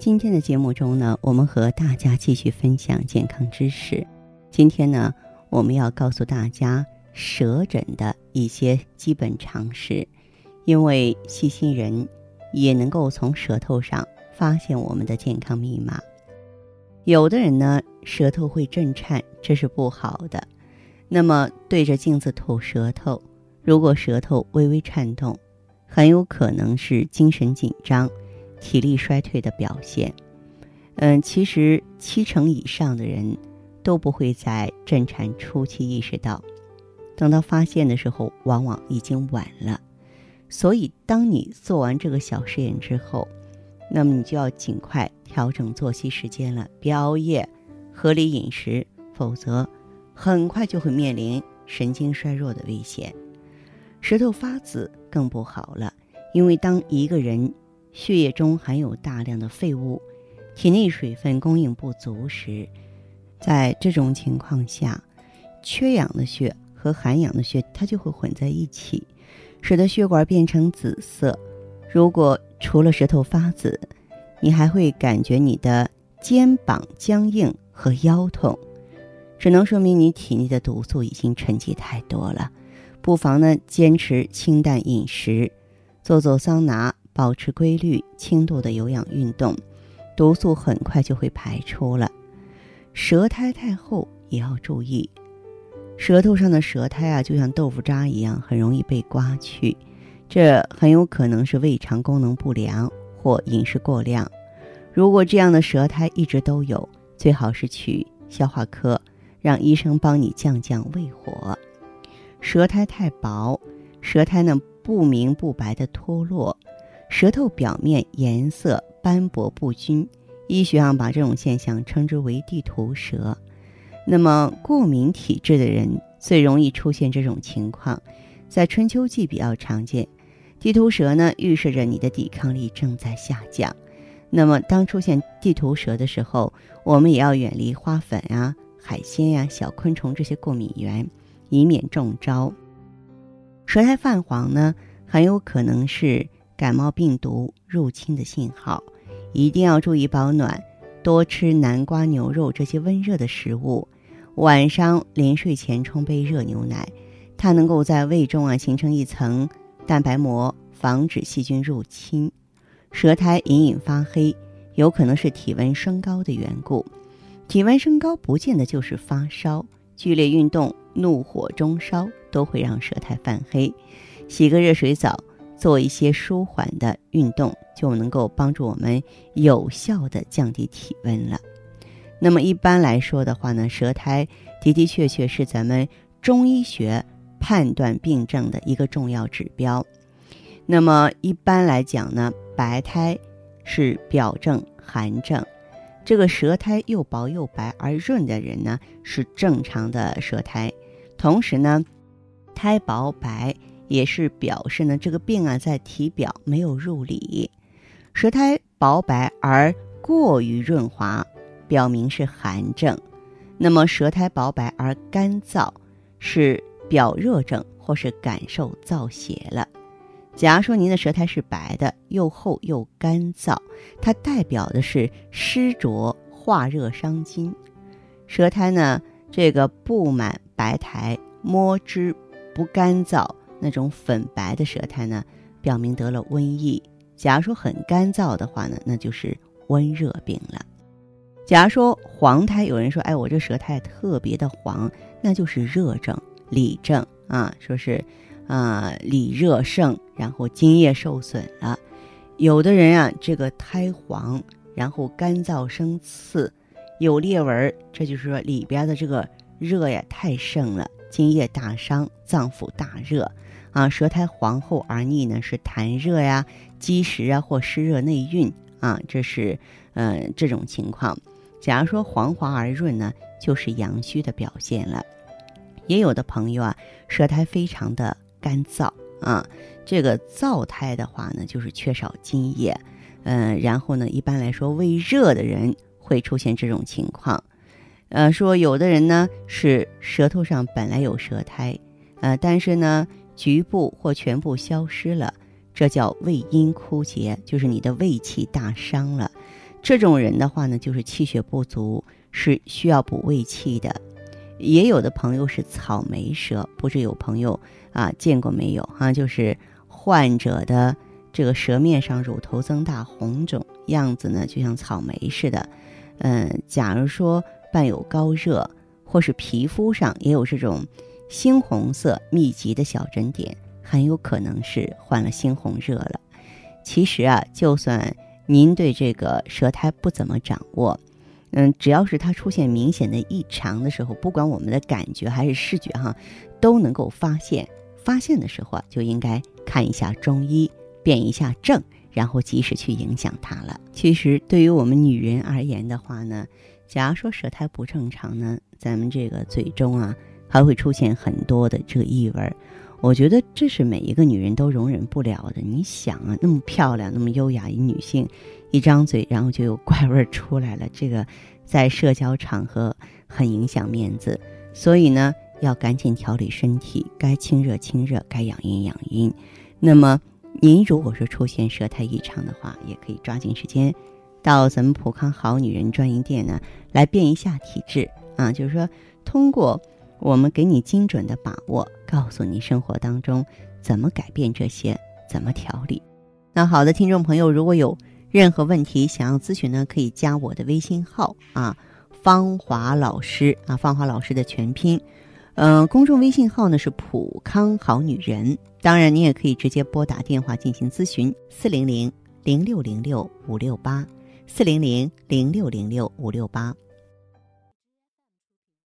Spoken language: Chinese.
今天的节目中呢，我们和大家继续分享健康知识。今天呢，我们要告诉大家舌诊的一些基本常识，因为细心人也能够从舌头上发现我们的健康密码。有的人呢，舌头会震颤，这是不好的。那么对着镜子吐舌头，如果舌头微微颤动，很有可能是精神紧张。体力衰退的表现，嗯，其实七成以上的人都不会在震颤初期意识到，等到发现的时候，往往已经晚了。所以，当你做完这个小实验之后，那么你就要尽快调整作息时间了，别熬夜，合理饮食，否则很快就会面临神经衰弱的危险。舌头发紫更不好了，因为当一个人血液中含有大量的废物，体内水分供应不足时，在这种情况下，缺氧的血和含氧的血它就会混在一起，使得血管变成紫色。如果除了舌头发紫，你还会感觉你的肩膀僵硬和腰痛，只能说明你体内的毒素已经沉积太多了。不妨呢坚持清淡饮食，做做桑拿。保持规律、轻度的有氧运动，毒素很快就会排出了。舌苔太厚也要注意，舌头上的舌苔啊，就像豆腐渣一样，很容易被刮去，这很有可能是胃肠功能不良或饮食过量。如果这样的舌苔一直都有，最好是去消化科，让医生帮你降降胃火。舌苔太薄，舌苔呢不明不白的脱落。舌头表面颜色斑驳不均，医学上把这种现象称之为地图舌。那么，过敏体质的人最容易出现这种情况，在春秋季比较常见。地图舌呢，预示着你的抵抗力正在下降。那么，当出现地图舌的时候，我们也要远离花粉啊、海鲜呀、小昆虫这些过敏源，以免中招。舌苔泛黄呢，很有可能是。感冒病毒入侵的信号，一定要注意保暖，多吃南瓜、牛肉这些温热的食物。晚上临睡前冲杯热牛奶，它能够在胃中啊形成一层蛋白膜，防止细菌入侵。舌苔隐隐发黑，有可能是体温升高的缘故。体温升高不见得就是发烧，剧烈运动、怒火中烧都会让舌苔泛黑。洗个热水澡。做一些舒缓的运动，就能够帮助我们有效的降低体温了。那么一般来说的话呢，舌苔的的确确是咱们中医学判断病症的一个重要指标。那么一般来讲呢，白苔是表症寒症，这个舌苔又薄又白而润的人呢，是正常的舌苔。同时呢，苔薄白。也是表示呢，这个病啊在体表没有入里，舌苔薄白而过于润滑，表明是寒症。那么舌苔薄白而干燥，是表热症或是感受燥邪了。假如说您的舌苔是白的，又厚又干燥，它代表的是湿浊化热伤津。舌苔呢，这个布满白苔，摸之不干燥。那种粉白的舌苔呢，表明得了瘟疫。假如说很干燥的话呢，那就是温热病了。假如说黄苔，有人说，哎，我这舌苔特别的黄，那就是热症、里症啊，说是啊里热盛，然后津液受损了。有的人啊，这个苔黄，然后干燥生刺，有裂纹，这就是说里边的这个热呀太盛了，津液大伤，脏腑大热。啊，舌苔黄厚而腻呢，是痰热呀、积食啊或湿热内蕴啊，这是嗯，这种情况。假如说黄滑而润呢，就是阳虚的表现了。也有的朋友啊，舌苔非常的干燥啊，这个燥苔的话呢，就是缺少津液。嗯，然后呢，一般来说，胃热的人会出现这种情况。呃，说有的人呢是舌头上本来有舌苔，呃，但是呢局部或全部消失了，这叫胃阴枯竭，就是你的胃气大伤了。这种人的话呢，就是气血不足，是需要补胃气的。也有的朋友是草莓舌，不知有朋友啊见过没有？哈，就是患者的这个舌面上乳头增大、红肿，样子呢就像草莓似的。嗯，假如说。伴有高热，或是皮肤上也有这种猩红色密集的小疹点，很有可能是患了猩红热了。其实啊，就算您对这个舌苔不怎么掌握，嗯，只要是它出现明显的异常的时候，不管我们的感觉还是视觉哈，都能够发现。发现的时候啊，就应该看一下中医，辨一下证，然后及时去影响它了。其实对于我们女人而言的话呢。假如说舌苔不正常呢，咱们这个嘴中啊还会出现很多的这个异味儿，我觉得这是每一个女人都容忍不了的。你想啊，那么漂亮、那么优雅一女性，一张嘴然后就有怪味儿出来了，这个在社交场合很影响面子。所以呢，要赶紧调理身体，该清热清热，该养阴养阴。那么您如果说出现舌苔异常的话，也可以抓紧时间。到咱们普康好女人专营店呢，来变一下体质啊，就是说通过我们给你精准的把握，告诉你生活当中怎么改变这些，怎么调理。那好的，听众朋友，如果有任何问题想要咨询呢，可以加我的微信号啊，芳华老师啊，芳华老师的全拼，嗯，公众微信号呢是普康好女人。当然，你也可以直接拨打电话进行咨询，四零零零六零六五六八。四零零零六零六五六八。